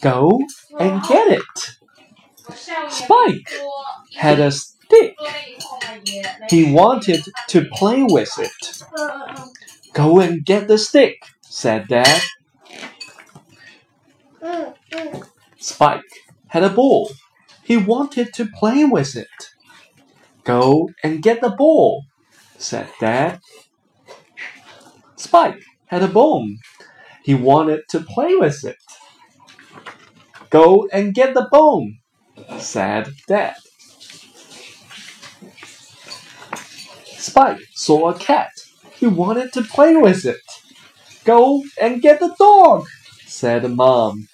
Go and get it. Spike had a stick. He wanted to play with it. Go and get the stick, said Dad. Spike had a ball. He wanted to play with it. Go and get the ball, said Dad. Spike had a bone. He wanted to play with it. Go and get the bone, said Dad. Spike saw a cat. He wanted to play with it. Go and get the dog, said Mom.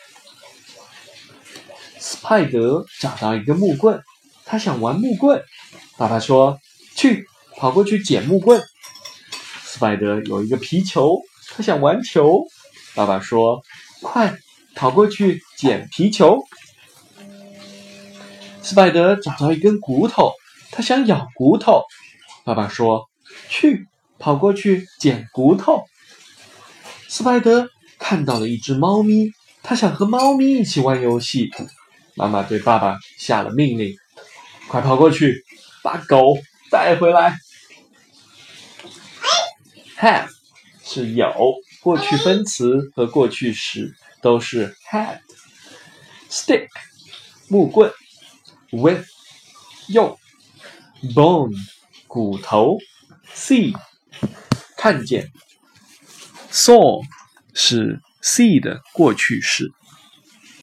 斯派德找到一个木棍，他想玩木棍。爸爸说：“去，跑过去捡木棍。”斯派德有一个皮球，他想玩球。 爸爸说：“快，跑过去捡皮球。”斯派德找到一根骨头，他想咬骨头。爸爸说：“去，跑过去捡骨头。”斯派德看到了一只猫咪，他想和猫咪一起玩游戏。妈妈对爸爸下了命令：“快跑过去，把狗带回来。”Have 是有，过去分词和过去时都是 had。Stick 木棍，with 用，bone 骨头，see 看见，saw 是 see 的过去式。